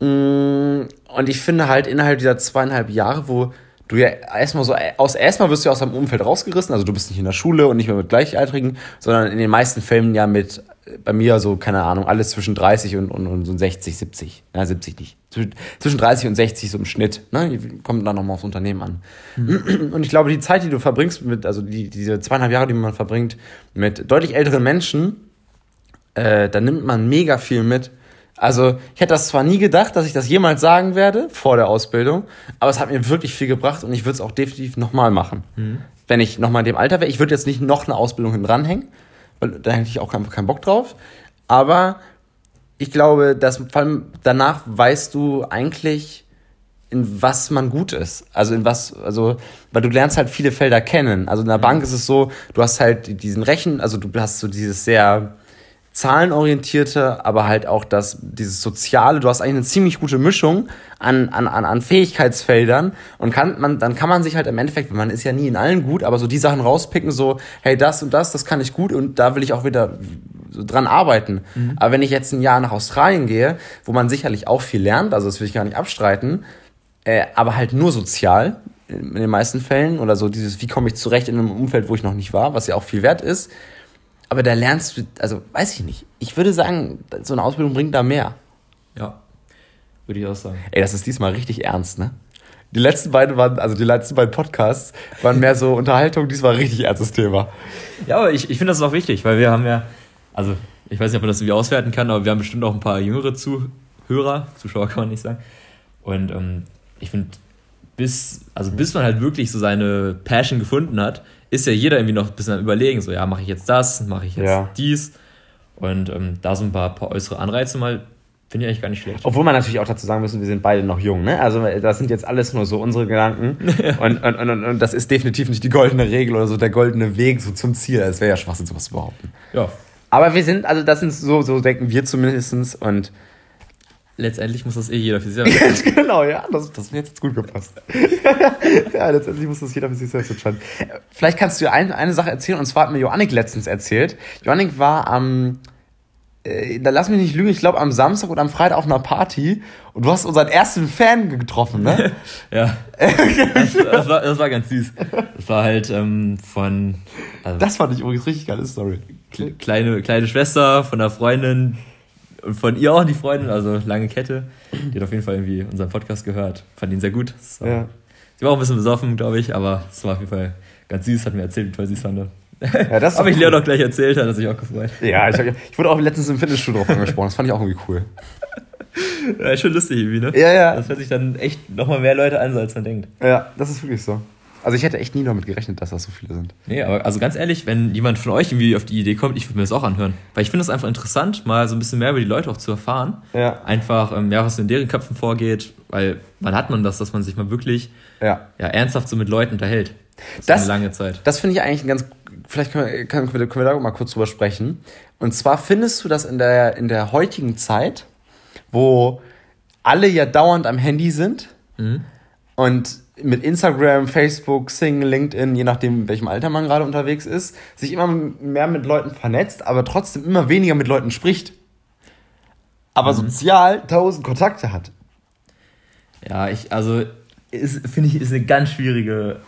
Mm, und ich finde halt innerhalb dieser zweieinhalb Jahre, wo du ja erstmal so, aus, erstmal wirst du ja aus deinem Umfeld rausgerissen, also du bist nicht in der Schule und nicht mehr mit Gleichaltrigen, sondern in den meisten Fällen ja mit, bei mir so, keine Ahnung, alles zwischen 30 und, und, und so 60, 70. Ja, 70 nicht. Zwischen 30 und 60 so im Schnitt, ne? Kommt dann nochmal aufs Unternehmen an. Mhm. Und ich glaube, die Zeit, die du verbringst mit, also die, diese zweieinhalb Jahre, die man verbringt mit deutlich älteren Menschen, äh, da nimmt man mega viel mit also, ich hätte das zwar nie gedacht, dass ich das jemals sagen werde vor der Ausbildung, aber es hat mir wirklich viel gebracht und ich würde es auch definitiv nochmal machen. Mhm. Wenn ich nochmal in dem Alter wäre, ich würde jetzt nicht noch eine Ausbildung hin dranhängen, weil da hätte ich auch einfach keinen Bock drauf. Aber ich glaube, dass vor allem danach weißt du eigentlich, in was man gut ist. Also in was, also, weil du lernst halt viele Felder kennen. Also in der Bank ist es so, du hast halt diesen Rechen, also du hast so dieses sehr, zahlenorientierte, aber halt auch das, dieses Soziale. Du hast eigentlich eine ziemlich gute Mischung an, an, an, an Fähigkeitsfeldern und kann man, dann kann man sich halt im Endeffekt, man ist ja nie in allen gut, aber so die Sachen rauspicken, so, hey, das und das, das kann ich gut und da will ich auch wieder dran arbeiten. Mhm. Aber wenn ich jetzt ein Jahr nach Australien gehe, wo man sicherlich auch viel lernt, also das will ich gar nicht abstreiten, äh, aber halt nur sozial, in den meisten Fällen oder so dieses, wie komme ich zurecht in einem Umfeld, wo ich noch nicht war, was ja auch viel wert ist, aber da lernst du, also weiß ich nicht. Ich würde sagen, so eine Ausbildung bringt da mehr. Ja, würde ich auch sagen. Ey, das ist diesmal richtig ernst, ne? Die letzten beiden waren, also die letzten beiden Podcasts waren mehr so Unterhaltung, diesmal richtig ernstes Thema. Ja, aber ich, ich finde das auch wichtig, weil wir haben ja, also ich weiß nicht, ob man das irgendwie auswerten kann, aber wir haben bestimmt auch ein paar jüngere Zuhörer, Zuschauer kann man nicht sagen. Und ähm, ich finde, bis, also bis man halt wirklich so seine Passion gefunden hat, ist ja jeder irgendwie noch ein bisschen am überlegen, so ja, mache ich jetzt das, mache ich jetzt ja. dies. Und ähm, da so ein paar, paar äußere Anreize mal Finde ich eigentlich gar nicht schlecht. Obwohl man natürlich auch dazu sagen müssen, wir sind beide noch jung. Ne? Also das sind jetzt alles nur so unsere Gedanken. [LAUGHS] und, und, und, und das ist definitiv nicht die goldene Regel oder so der goldene Weg so zum Ziel. Es wäre ja Schwachsinn, sowas zu behaupten. Ja. Aber wir sind, also das sind so, so denken wir zumindest und Letztendlich muss das eh jeder für sich [LAUGHS] selbst entscheiden. genau, ja, das, das mir jetzt gut gepasst. [LAUGHS] ja, letztendlich muss das jeder für sich selbst entscheiden. Vielleicht kannst du ein, eine Sache erzählen, und zwar hat mir Joannik letztens erzählt. Joannik war am, äh, da lass mich nicht lügen, ich glaube am Samstag oder am Freitag auf einer Party und du hast unseren ersten Fan getroffen, ne? [LAUGHS] ja. das, das, war, das war ganz süß. Das war halt ähm, von. Also das fand ich übrigens richtig geile Story. Kleine, kleine Schwester von einer Freundin und von ihr auch die Freundin, also lange Kette. Die hat auf jeden Fall irgendwie unseren Podcast gehört. Fand ihn sehr gut. War, ja. Sie war auch ein bisschen besoffen, glaube ich, aber es war auf jeden Fall ganz süß, hat mir erzählt, wie toll sie es fand. Ja, das [LAUGHS] Habe ich Leon auch gleich erzählt, hat er sich auch gefreut. Ja, ich, ich wurde auch letztens im Fitnessstudio drauf angesprochen, das fand ich auch irgendwie cool. Ja, ist schon lustig irgendwie, ne? Ja, ja. Das hört sich dann echt nochmal mehr Leute an, als man denkt. Ja, das ist wirklich so. Also ich hätte echt nie damit gerechnet, dass das so viele sind. Nee, aber also ganz ehrlich, wenn jemand von euch irgendwie auf die Idee kommt, ich würde mir das auch anhören. Weil ich finde es einfach interessant, mal so ein bisschen mehr über die Leute auch zu erfahren. Ja. Einfach, ähm, ja, was in deren Köpfen vorgeht, weil wann hat man das, dass man sich mal wirklich ja. Ja, ernsthaft so mit Leuten unterhält? Das, das eine lange Zeit. Das finde ich eigentlich ein ganz vielleicht können wir, können, wir, können wir da mal kurz drüber sprechen. Und zwar findest du das in der, in der heutigen Zeit, wo alle ja dauernd am Handy sind mhm. und mit Instagram, Facebook, Sing, LinkedIn, je nachdem, in welchem Alter man gerade unterwegs ist, sich immer mehr mit Leuten vernetzt, aber trotzdem immer weniger mit Leuten spricht. Aber mhm. sozial tausend Kontakte hat. Ja, ich, also, finde ich, ist eine ganz schwierige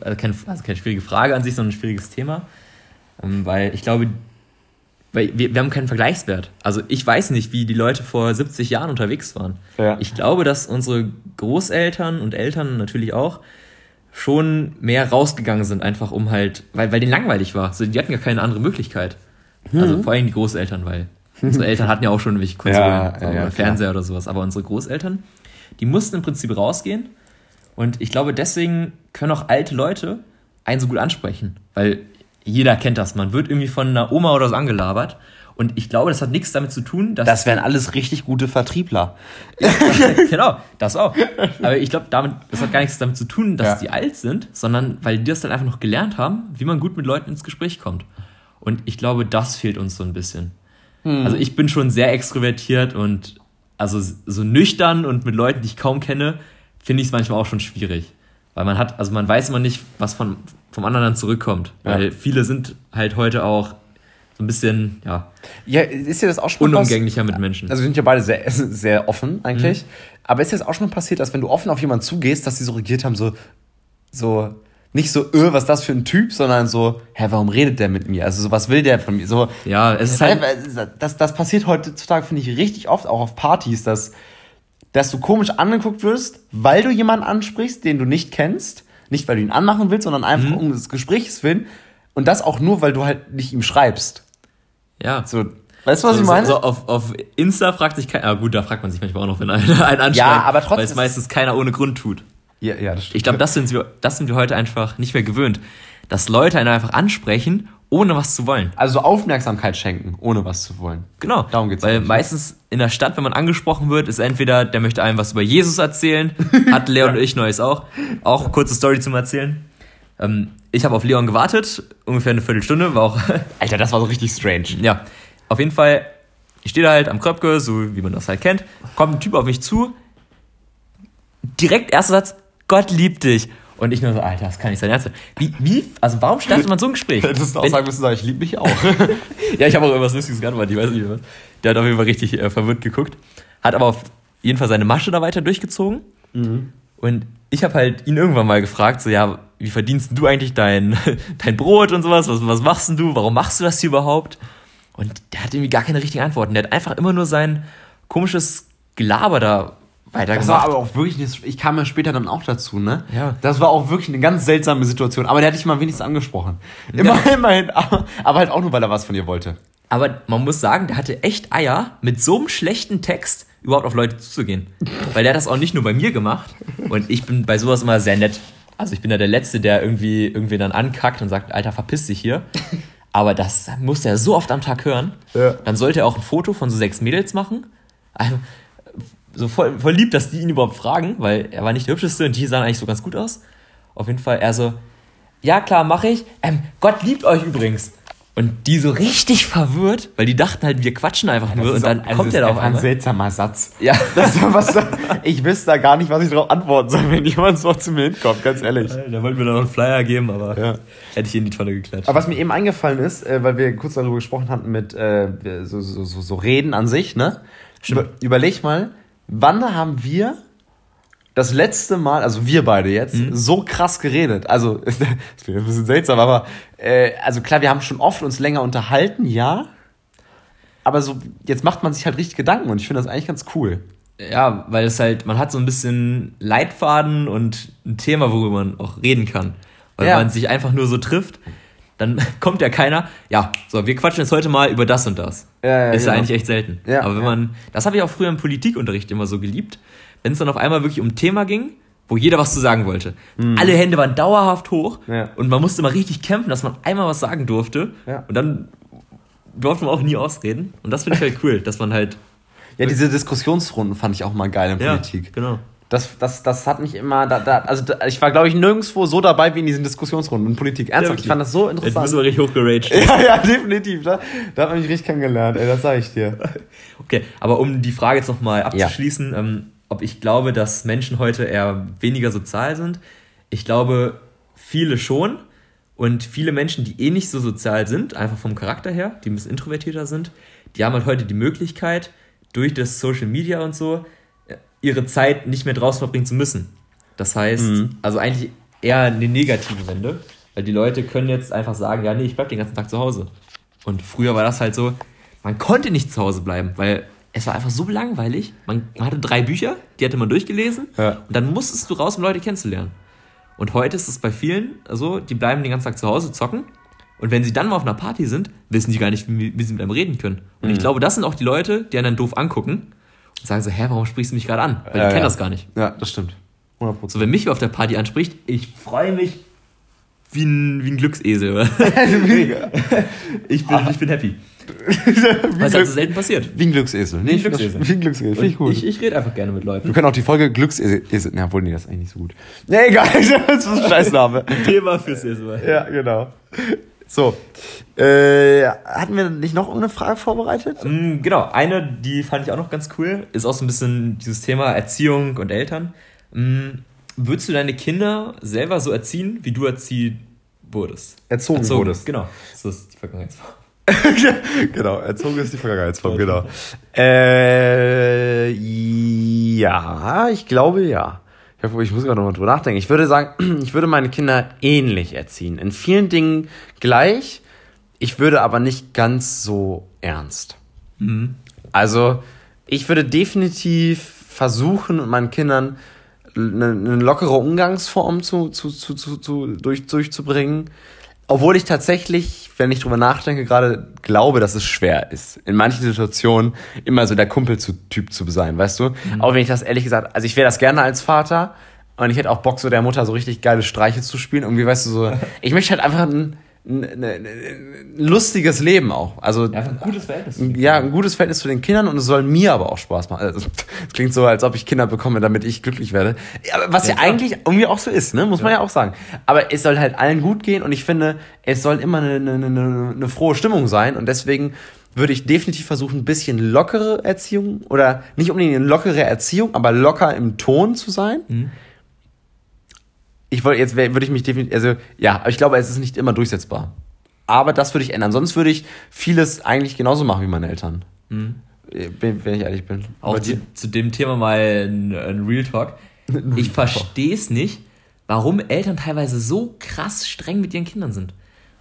also keine, also keine schwierige Frage an sich, sondern ein schwieriges Thema. Ähm, weil ich glaube, weil wir, wir haben keinen Vergleichswert. Also ich weiß nicht, wie die Leute vor 70 Jahren unterwegs waren. Ja. Ich glaube, dass unsere Großeltern und Eltern natürlich auch schon mehr rausgegangen sind, einfach um halt, weil, weil denen langweilig war. Also die hatten ja keine andere Möglichkeit. Mhm. Also vor allem die Großeltern, weil unsere Eltern hatten ja auch schon welche Konsolen ja, ja, oder Fernseher oder sowas. Aber unsere Großeltern, die mussten im Prinzip rausgehen und ich glaube, deswegen können auch alte Leute einen so gut ansprechen. Weil jeder kennt das. Man wird irgendwie von einer Oma oder so angelabert. Und ich glaube, das hat nichts damit zu tun, dass. Das wären alles richtig gute Vertriebler. [LAUGHS] genau, das auch. Aber ich glaube, damit, das hat gar nichts damit zu tun, dass ja. die alt sind, sondern weil die das dann einfach noch gelernt haben, wie man gut mit Leuten ins Gespräch kommt. Und ich glaube, das fehlt uns so ein bisschen. Hm. Also ich bin schon sehr extrovertiert und also so nüchtern und mit Leuten, die ich kaum kenne, finde ich es manchmal auch schon schwierig. Weil man hat, also man weiß immer nicht, was von, vom anderen dann zurückkommt. Weil ja. viele sind halt heute auch so ein bisschen, ja. Ja, ist ja das auch schon Unumgänglicher was, mit Menschen. Also wir sind ja beide sehr, [LAUGHS] sehr offen eigentlich. Mhm. Aber ist jetzt auch schon passiert, dass wenn du offen auf jemanden zugehst, dass die so reagiert haben, so, so, nicht so, öh, was ist das für ein Typ, sondern so, hä, warum redet der mit mir? Also so, was will der von mir? So, ja, es ist halt. Das, das passiert heutzutage, finde ich, richtig oft, auch auf Partys, dass dass du komisch angeguckt wirst, weil du jemanden ansprichst, den du nicht kennst. Nicht, weil du ihn anmachen willst, sondern einfach mhm. um des Gesprächs willen. Und das auch nur, weil du halt nicht ihm schreibst. Ja. So, weißt du, was so, ich meine? So, so, auf, auf Insta fragt sich keiner, ah gut, da fragt man sich manchmal auch noch, wenn einer einen anschreibt. Ja, aber trotzdem. Weil es meistens keiner ohne Grund tut. Ja, ja, das stimmt. Ich glaube, das sind wir, das sind wir heute einfach nicht mehr gewöhnt. Dass Leute einen einfach ansprechen ohne was zu wollen. Also Aufmerksamkeit schenken, ohne was zu wollen. Genau. Darum geht's. Weil meistens in der Stadt, wenn man angesprochen wird, ist entweder, der möchte einem was über Jesus erzählen, [LAUGHS] hat Leon und ich Neues auch. Auch kurze Story zum Erzählen. Ähm, ich habe auf Leon gewartet, ungefähr eine Viertelstunde, war auch. [LAUGHS] Alter, das war so richtig strange. Ja. Auf jeden Fall, ich stehe da halt am Kröpke, so wie man das halt kennt, kommt ein Typ auf mich zu, direkt erster Satz, Gott liebt dich. Und ich nur so, Alter, das kann nicht sein Ernst. Wie, wie, also warum startet man so ein Gespräch? [LAUGHS] Hättest du auch sagen müssen, ich liebe mich auch. [LAUGHS] ja, ich habe auch irgendwas Lustiges geantwortet, ich weiß nicht was. Der hat auf jeden Fall richtig äh, verwirrt geguckt. Hat aber auf jeden Fall seine Masche da weiter durchgezogen. Mhm. Und ich habe halt ihn irgendwann mal gefragt, so, ja, wie verdienst du eigentlich dein, [LAUGHS] dein Brot und sowas? Was, was machst denn du? Warum machst du das hier überhaupt? Und der hat irgendwie gar keine richtigen Antworten. Der hat einfach immer nur sein komisches Gelaber da weitergemacht. Das war aber auch wirklich, ich kam ja später dann auch dazu, ne? Ja. Das war auch wirklich eine ganz seltsame Situation. Aber der hat dich mal wenigstens angesprochen. Immer, ja. [LAUGHS] immerhin, aber, aber halt auch nur, weil er was von dir wollte. Aber man muss sagen, der hatte echt Eier, mit so einem schlechten Text überhaupt auf Leute zuzugehen. Weil der hat das auch nicht nur bei mir gemacht. Und ich bin bei sowas immer sehr nett. Also ich bin ja der Letzte, der irgendwie, irgendwie dann ankackt und sagt, Alter, verpiss dich hier. Aber das musste er so oft am Tag hören. Ja. Dann sollte er auch ein Foto von so sechs Mädels machen. Also, so voll, voll lieb, dass die ihn überhaupt fragen, weil er war nicht der hübscheste und die sahen eigentlich so ganz gut aus. Auf jeden Fall, er so, ja klar, mache ich. Ähm, Gott liebt euch übrigens. Und die so richtig verwirrt, weil die dachten halt, wir quatschen einfach nur und dann auch, kommt er da auf einmal. ein seltsamer Satz. Ja. [LAUGHS] Das was, ich wüsste da gar nicht, was ich darauf antworten soll, wenn jemand so zu mir hinkommt, ganz ehrlich. Da wollten wir dann noch einen Flyer geben, aber ja. hätte ich in die Tonne geklatscht. Aber was mir eben eingefallen ist, äh, weil wir kurz darüber gesprochen hatten mit äh, so, so, so, so Reden an sich, ne? Über, überleg mal, wann haben wir das letzte Mal, also wir beide jetzt, mhm. so krass geredet. Also, [LAUGHS] das ist ein bisschen seltsam, aber äh, also klar, wir haben schon oft uns länger unterhalten, ja. Aber so, jetzt macht man sich halt richtig Gedanken und ich finde das eigentlich ganz cool. Ja, weil es halt, man hat so ein bisschen Leitfaden und ein Thema, worüber man auch reden kann. Weil ja. man sich einfach nur so trifft, dann [LAUGHS] kommt ja keiner, ja, so, wir quatschen jetzt heute mal über das und das. Ja, ja, ist ja genau. eigentlich echt selten. Ja, Aber wenn man, das habe ich auch früher im Politikunterricht immer so geliebt wenn es dann auf einmal wirklich um ein Thema ging, wo jeder was zu sagen wollte. Mhm. Alle Hände waren dauerhaft hoch ja. und man musste mal richtig kämpfen, dass man einmal was sagen durfte. Ja. Und dann durfte man auch nie ausreden. Und das finde ich halt cool, dass man halt. Ja, diese Diskussionsrunden fand ich auch mal geil in Politik. Ja, genau. Das, das, das hat mich immer, da, da, also da, ich war, glaube ich, nirgendwo so dabei wie in diesen Diskussionsrunden in Politik. Ernsthaft, ja, ich fand das so interessant. Jetzt bist du richtig hochgeraged. [LAUGHS] Ja, ja, definitiv. Da, da hat man mich richtig kennengelernt, ey, das sage ich dir. [LAUGHS] Okay, aber um die Frage jetzt nochmal abzuschließen, ja. ähm, ob ich glaube, dass Menschen heute eher weniger sozial sind. Ich glaube, viele schon. Und viele Menschen, die eh nicht so sozial sind, einfach vom Charakter her, die ein bisschen introvertierter sind, die haben halt heute die Möglichkeit, durch das Social Media und so, ihre Zeit nicht mehr draußen verbringen zu müssen. Das heißt, mhm. also eigentlich eher eine negative Wende, weil die Leute können jetzt einfach sagen, ja, nee, ich bleib den ganzen Tag zu Hause. Und früher war das halt so, man konnte nicht zu Hause bleiben, weil es war einfach so langweilig. Man, hatte drei Bücher, die hatte man durchgelesen ja. und dann musstest du raus, um Leute kennenzulernen. Und heute ist es bei vielen so, die bleiben den ganzen Tag zu Hause, zocken. Und wenn sie dann mal auf einer Party sind, wissen die gar nicht, wie, wie sie mit einem reden können. Und mhm. ich glaube, das sind auch die Leute, die einen dann doof angucken und sagen so, hä, warum sprichst du mich gerade an? Weil die kennen ja. das gar nicht. Ja, das stimmt. 100%. So, wenn mich auf der Party anspricht, ich freue mich wie ein, wie ein Glücksesel. [LAUGHS] ich, bin, ich bin happy. [LAUGHS] Weil es also selten passiert. Wie ein Glücksesel. Nee, wie ein Glücksesel. Wie ein Glücksesel. Finde ich gut. Ich, ich rede einfach gerne mit Leuten. Wir können auch die Folge Glücksesel. Na, wohl, nee, das ist eigentlich nicht so gut. Nee, egal. [LAUGHS] das ist ein Scheißname. Thema fürs Esel. Ja, genau. So. Äh, hatten wir nicht noch irgendeine Frage vorbereitet? Mm, genau. Eine, die fand ich auch noch ganz cool, ist auch so ein bisschen dieses Thema Erziehung und Eltern. Mm, würdest du deine Kinder selber so erziehen, wie du erziehen wurdest? Erzogen, Erzogen wurdest. Genau. Das ist die Vergangenheitsform. [LAUGHS] genau, erzogen ist die Vergangenheitsform, genau. Äh, ja, ich glaube ja. Ich muss gerade noch mal drüber nachdenken. Ich würde sagen, [CLEARS THROAT] ich würde meine Kinder ähnlich erziehen. In vielen Dingen gleich. Ich würde aber nicht ganz so ernst. Mhm. Also, ich würde definitiv versuchen, meinen Kindern eine, eine lockere Umgangsform zu, zu, zu, zu, zu durch, durchzubringen. Obwohl ich tatsächlich, wenn ich drüber nachdenke, gerade glaube, dass es schwer ist, in manchen Situationen immer so der Kumpeltyp zu sein, weißt du? Mhm. Auch wenn ich das ehrlich gesagt, also ich wäre das gerne als Vater und ich hätte auch Bock, so der Mutter so richtig geile Streiche zu spielen. Irgendwie, weißt du, so, [LAUGHS] ich möchte halt einfach ein, ein, ein, lustiges Leben auch. Also ja, ein gutes Verhältnis. Ja, ein gutes Verhältnis zu den Kindern und es soll mir aber auch Spaß machen. Also, [LAUGHS] es klingt so, als ob ich Kinder bekomme, damit ich glücklich werde. Aber was ja, ja eigentlich irgendwie auch so ist, ne? muss man ja auch sagen. Aber es soll halt allen gut gehen und ich finde, es soll immer eine, eine, eine, eine frohe Stimmung sein und deswegen würde ich definitiv versuchen, ein bisschen lockere Erziehung oder nicht unbedingt eine lockere Erziehung, aber locker im Ton zu sein. Mhm ich wollte, jetzt würde ich mich definitiv, also ja, aber ich glaube, es ist nicht immer durchsetzbar. Aber das würde ich ändern. Sonst würde ich vieles eigentlich genauso machen wie meine Eltern. Mhm. Wenn, wenn ich ehrlich bin. Auch zu, zu, dem Thema mal ein, ein Real Talk. [LAUGHS] Ich verstehe es nicht, warum Eltern teilweise so krass streng mit ihren Kindern sind.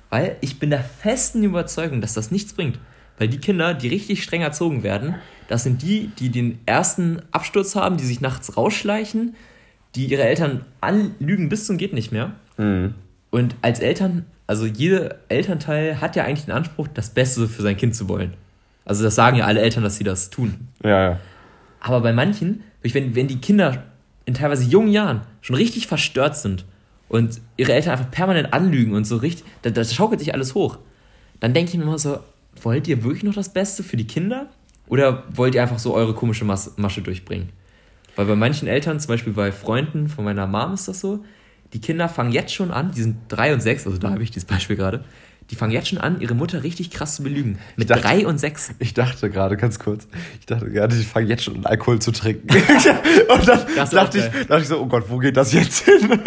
Weil ich bin der festen Überzeugung, dass das nichts bringt. Weil die Kinder, die richtig streng erzogen werden, das sind die, die den ersten Absturz haben, die sich nachts rausschleichen, die ihre Eltern anlügen bis zum geht nicht mehr. Mhm. Und als Eltern, also jeder Elternteil hat ja eigentlich den Anspruch, das Beste für sein Kind zu wollen. Also das sagen ja alle Eltern, dass sie das tun. Ja, ja. Aber bei manchen, wenn, wenn die Kinder in teilweise jungen Jahren schon richtig verstört sind und ihre Eltern einfach permanent anlügen und so richtig, das, das schaukelt sich alles hoch. dann denke ich mir immer so, wollt ihr wirklich noch das Beste für die Kinder? Oder wollt ihr einfach so eure komische Mas Masche durchbringen? Weil bei manchen Eltern, zum Beispiel bei Freunden von meiner Mom ist das so, die Kinder fangen jetzt schon an, die sind drei und sechs, also da habe ich dieses Beispiel gerade, die fangen jetzt schon an, ihre Mutter richtig krass zu belügen. Mit dachte, drei und sechs. Ich dachte gerade, ganz kurz, ich dachte gerade, die fangen jetzt schon an, Alkohol zu trinken. [LAUGHS] und dann dachte ich, dachte ich so, oh Gott, wo geht das jetzt hin?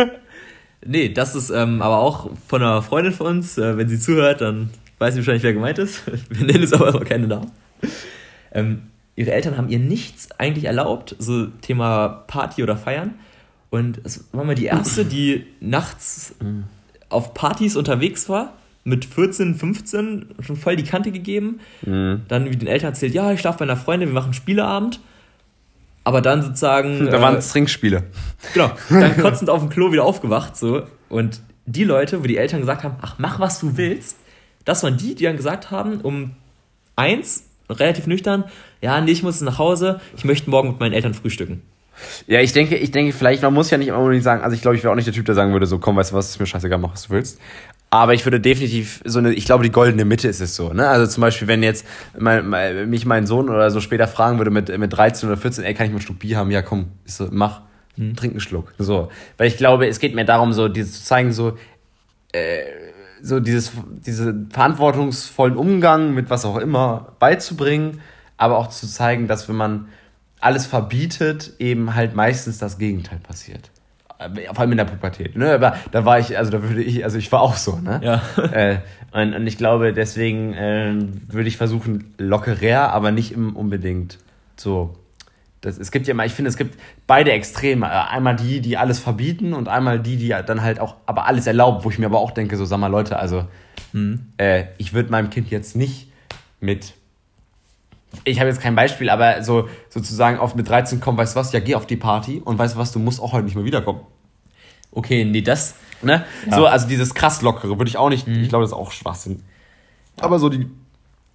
nee, das ist ähm, aber auch von einer Freundin von uns. Äh, wenn sie zuhört, dann weiß sie wahrscheinlich, wer gemeint ist. [LAUGHS] Wir nennen es aber keine Namen. Ähm, ihre Eltern haben ihr nichts eigentlich erlaubt, so Thema Party oder Feiern. Und es war mal die erste, die nachts auf Partys unterwegs war, mit 14, 15, schon voll die Kante gegeben. Mhm. Dann wie den Eltern erzählt, ja, ich schlafe bei einer Freundin, wir machen Spieleabend. Aber dann sozusagen. [LAUGHS] Da waren äh, Trinkspiele. Genau. [LAUGHS] Dann kotzend auf dem Klo wieder aufgewacht, so. Und die Leute, wo die Eltern gesagt haben, ach, mach was du willst, das waren die, die dann gesagt haben, um eins, relativ nüchtern, ja, nee, ich muss nach Hause, ich möchte morgen mit meinen Eltern frühstücken. Ja, ich denke, ich denke, vielleicht, man muss ja nicht unbedingt sagen, also ich glaube, ich wäre auch nicht der Typ, der sagen würde, so, komm, weißt du was, ist mir scheißegal, mach, was du willst. Aber ich würde definitiv so eine, ich glaube, die goldene Mitte ist es so. Ne? Also zum Beispiel, wenn jetzt mein, mein, mich mein Sohn oder so später fragen würde mit, mit 13 oder 14, ey, kann ich mal ein Stück Bier haben? Ja, komm, so, mach, hm. trink einen Schluck. So. Weil ich glaube, es geht mir darum, so dieses zu zeigen, so, äh, so dieses, diese verantwortungsvollen Umgang mit was auch immer beizubringen, aber auch zu zeigen, dass wenn man alles verbietet, eben halt meistens das Gegenteil passiert. Äh, vor allem in der Pubertät. Ne? Aber da war ich, also da würde ich, also ich war auch so, ne? Ja. [LAUGHS] äh, und, und ich glaube, deswegen äh, würde ich versuchen, lockerer, aber nicht unbedingt so. Das, es gibt ja immer, ich finde, es gibt beide Extreme. Äh, einmal die, die alles verbieten und einmal die, die dann halt auch, aber alles erlauben, wo ich mir aber auch denke, so sag mal Leute, also hm. äh, ich würde meinem Kind jetzt nicht mit ich habe jetzt kein Beispiel, aber so sozusagen auf mit 13 kommen, weißt du was, ja, geh auf die Party und weißt du was, du musst auch heute nicht mehr wiederkommen. Okay, nee, das. Ne? Ja. So, also dieses krass lockere würde ich auch nicht, mhm. ich glaube, das ist auch Schwachsinn. Aber so die,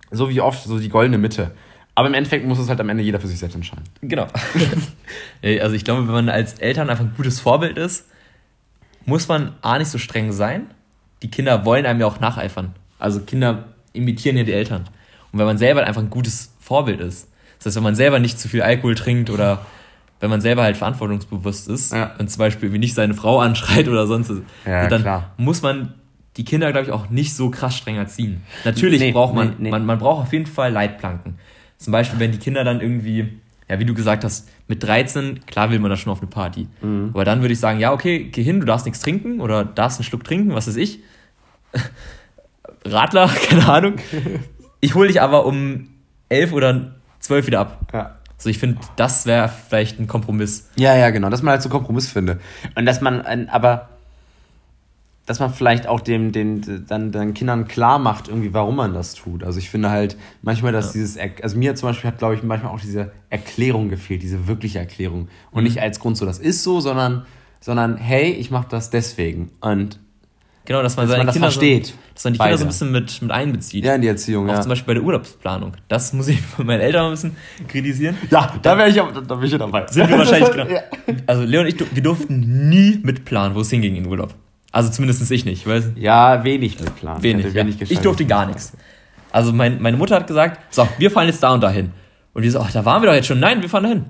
so wie oft, so die goldene Mitte. Aber im Endeffekt muss es halt am Ende jeder für sich selbst entscheiden. Genau. [LAUGHS] also ich glaube, wenn man als Eltern einfach ein gutes Vorbild ist, muss man A nicht so streng sein. Die Kinder wollen einem ja auch nacheifern. Also Kinder imitieren ja die Eltern. Und wenn man selber einfach ein gutes Vorbild ist. Das heißt, wenn man selber nicht zu viel Alkohol trinkt oder wenn man selber halt verantwortungsbewusst ist ja. und zum Beispiel wie nicht seine Frau anschreit oder sonst, ja, dann klar. muss man die Kinder, glaube ich, auch nicht so krass streng erziehen. Natürlich nee, braucht man, nee, nee. man, man braucht auf jeden Fall Leitplanken. Zum Beispiel, wenn die Kinder dann irgendwie, ja, wie du gesagt hast, mit 13, klar will man da schon auf eine Party. Mhm. Aber dann würde ich sagen, ja, okay, geh hin, du darfst nichts trinken oder darfst einen Schluck trinken, was weiß ich. [LAUGHS] Radler, [LAUGHS] keine Ahnung. Ich hole dich aber um elf oder zwölf wieder ab. Ja. Also ich finde, das wäre vielleicht ein Kompromiss. Ja, ja, genau, dass man halt so Kompromiss finde. Und dass man, aber dass man vielleicht auch dem, den, dann den Kindern klar macht, irgendwie, warum man das tut. Also ich finde halt manchmal, dass ja. dieses, also mir zum Beispiel hat, glaube ich, manchmal auch diese Erklärung gefehlt, diese wirkliche Erklärung. Und mhm. nicht als Grund so, das ist so, sondern, sondern hey, ich mache das deswegen. Und Genau, dass man dass seine man Kinder das versteht. So, dass man die Kinder so ein bisschen mit, mit einbezieht. Ja, in die Erziehung, Auch ja. zum Beispiel bei der Urlaubsplanung. Das muss ich [LAUGHS] von meinen Eltern ein bisschen kritisieren. Ja, da wäre ich, da wär ich dabei. Sind wir wahrscheinlich, [LAUGHS] genau. ja. Also Leon und ich, wir durften nie mitplanen, wo es hinging in Urlaub. Also zumindest ich nicht. Weil ja, wenig mitplanen. Wenig, ja. wenig Ich durfte gar nichts. Also mein, meine Mutter hat gesagt, so, wir fahren jetzt da und dahin. Und wir so, ach, da waren wir doch jetzt schon. Nein, wir fahren dahin.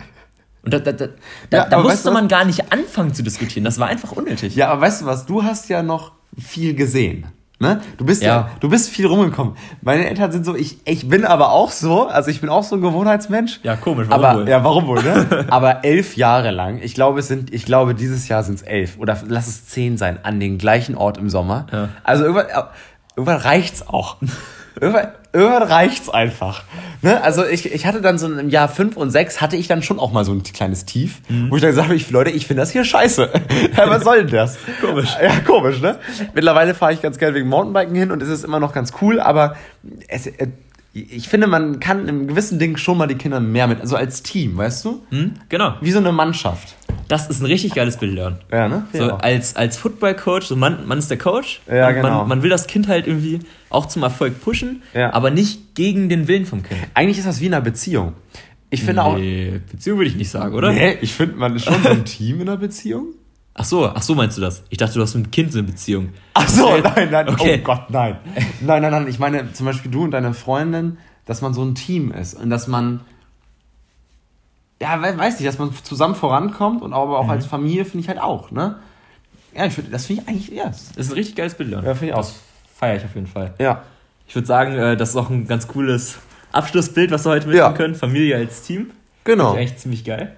Und da, da, da, ja, da musste man gar nicht anfangen zu diskutieren. Das war einfach unnötig. Ja, aber weißt du was? Du hast ja noch viel gesehen. Ne? Du bist ja. ja. du bist viel rumgekommen. Meine Eltern sind so, ich, ich bin aber auch so, also ich bin auch so ein Gewohnheitsmensch. Ja, komisch, warum aber, wohl? Ja, warum wohl, ne? [LAUGHS] aber elf Jahre lang, ich glaube, es sind, ich glaube, dieses Jahr sind es elf oder lass es zehn sein, an den gleichen Ort im Sommer. Ja. Also irgendwann, irgendwann reicht's auch. Irgendwann, irgendwann reicht's einfach. Ne? Also ich, ich hatte dann so im Jahr fünf und sechs hatte ich dann schon auch mal so ein kleines Tief, mhm. wo ich dann gesagt habe, ich, Leute, ich finde das hier scheiße. [LAUGHS] ja, was soll denn das? komisch. Ja, komisch, ne? Mittlerweile fahre ich ganz gerne wegen Mountainbiken hin und es ist immer noch ganz cool, aber es, äh, ich finde, man kann in gewissen Dingen schon mal die Kinder mehr mit, also als Team, weißt du? Mhm, genau. Wie so eine Mannschaft. Das ist ein richtig geiles Bild, Leon. Ja, ne? So ja. als, als Football-Coach, so man, man ist der Coach. Ja, genau. Man, man will das Kind halt irgendwie auch zum Erfolg pushen, ja. aber nicht gegen den Willen vom Kind. Eigentlich ist das wie in einer Beziehung. Ich finde nee, auch. Beziehung würde ich nicht sagen, oder? Nee, ich finde, man ist schon so ein Team in einer Beziehung. Ach so, ach so meinst du das? Ich dachte, du hast mit einem Kind eine Beziehung. Ach so, nein, nein, okay. oh Gott, nein. Nein, nein, nein, ich meine zum Beispiel du und deine Freundin, dass man so ein Team ist und dass man, ja, weiß nicht, dass man zusammen vorankommt und aber auch mhm. als Familie finde ich halt auch, ne? Ja, ich find, das finde ich eigentlich, ja. Das ist ein richtig geiles Bild, Leon. Ja, finde ich auch. Das feiere ich auf jeden Fall. Ja. Ich würde sagen, äh, das ist auch ein ganz cooles Abschlussbild, was wir heute mitnehmen ja. können. Familie als Team. Genau. Finde ich eigentlich ziemlich geil.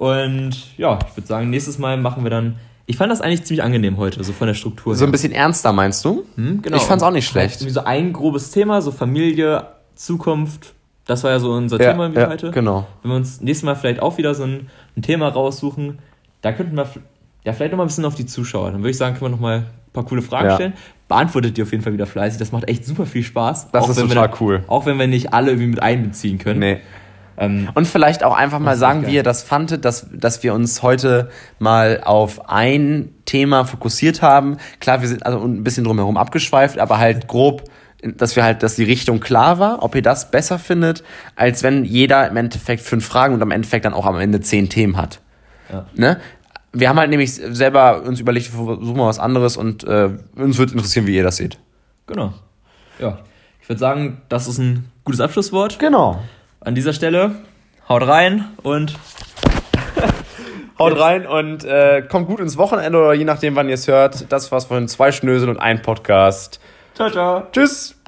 Und ja, ich würde sagen, nächstes Mal machen wir dann. Ich fand das eigentlich ziemlich angenehm heute, so von der Struktur. So her. ein bisschen ernster, meinst du? Hm, genau. Ich fand es auch nicht schlecht. Wie so ein grobes Thema, so Familie, Zukunft. Das war ja so unser ja, Thema ja, heute. Genau. Wenn wir uns nächstes Mal vielleicht auch wieder so ein, ein Thema raussuchen, da könnten wir ja vielleicht noch mal ein bisschen auf die Zuschauer. Dann würde ich sagen, können wir noch mal ein paar coole Fragen ja. stellen. Beantwortet die auf jeden Fall wieder fleißig. Das macht echt super viel Spaß. Das ist total wir, cool. Auch wenn wir nicht alle irgendwie mit einbeziehen können. Nee. Ähm, und vielleicht auch einfach mal sagen, wie ihr das fandet, dass, dass wir uns heute mal auf ein Thema fokussiert haben. Klar, wir sind also ein bisschen drumherum abgeschweift, aber halt grob, dass wir halt, dass die Richtung klar war, ob ihr das besser findet, als wenn jeder im Endeffekt fünf Fragen und am Endeffekt dann auch am Ende zehn Themen hat. Ja. Ne? Wir haben halt nämlich selber uns überlegt, wir versuchen mal was anderes und äh, uns würde interessieren, wie ihr das seht. Genau. Ja. Ich würde sagen, das ist ein gutes Abschlusswort. Genau an dieser Stelle haut rein und [LAUGHS] haut rein und äh, kommt gut ins Wochenende oder je nachdem, wann ihr es hört. Das war's von zwei Schnöseln und ein Podcast. Ciao, ciao. Tschüss.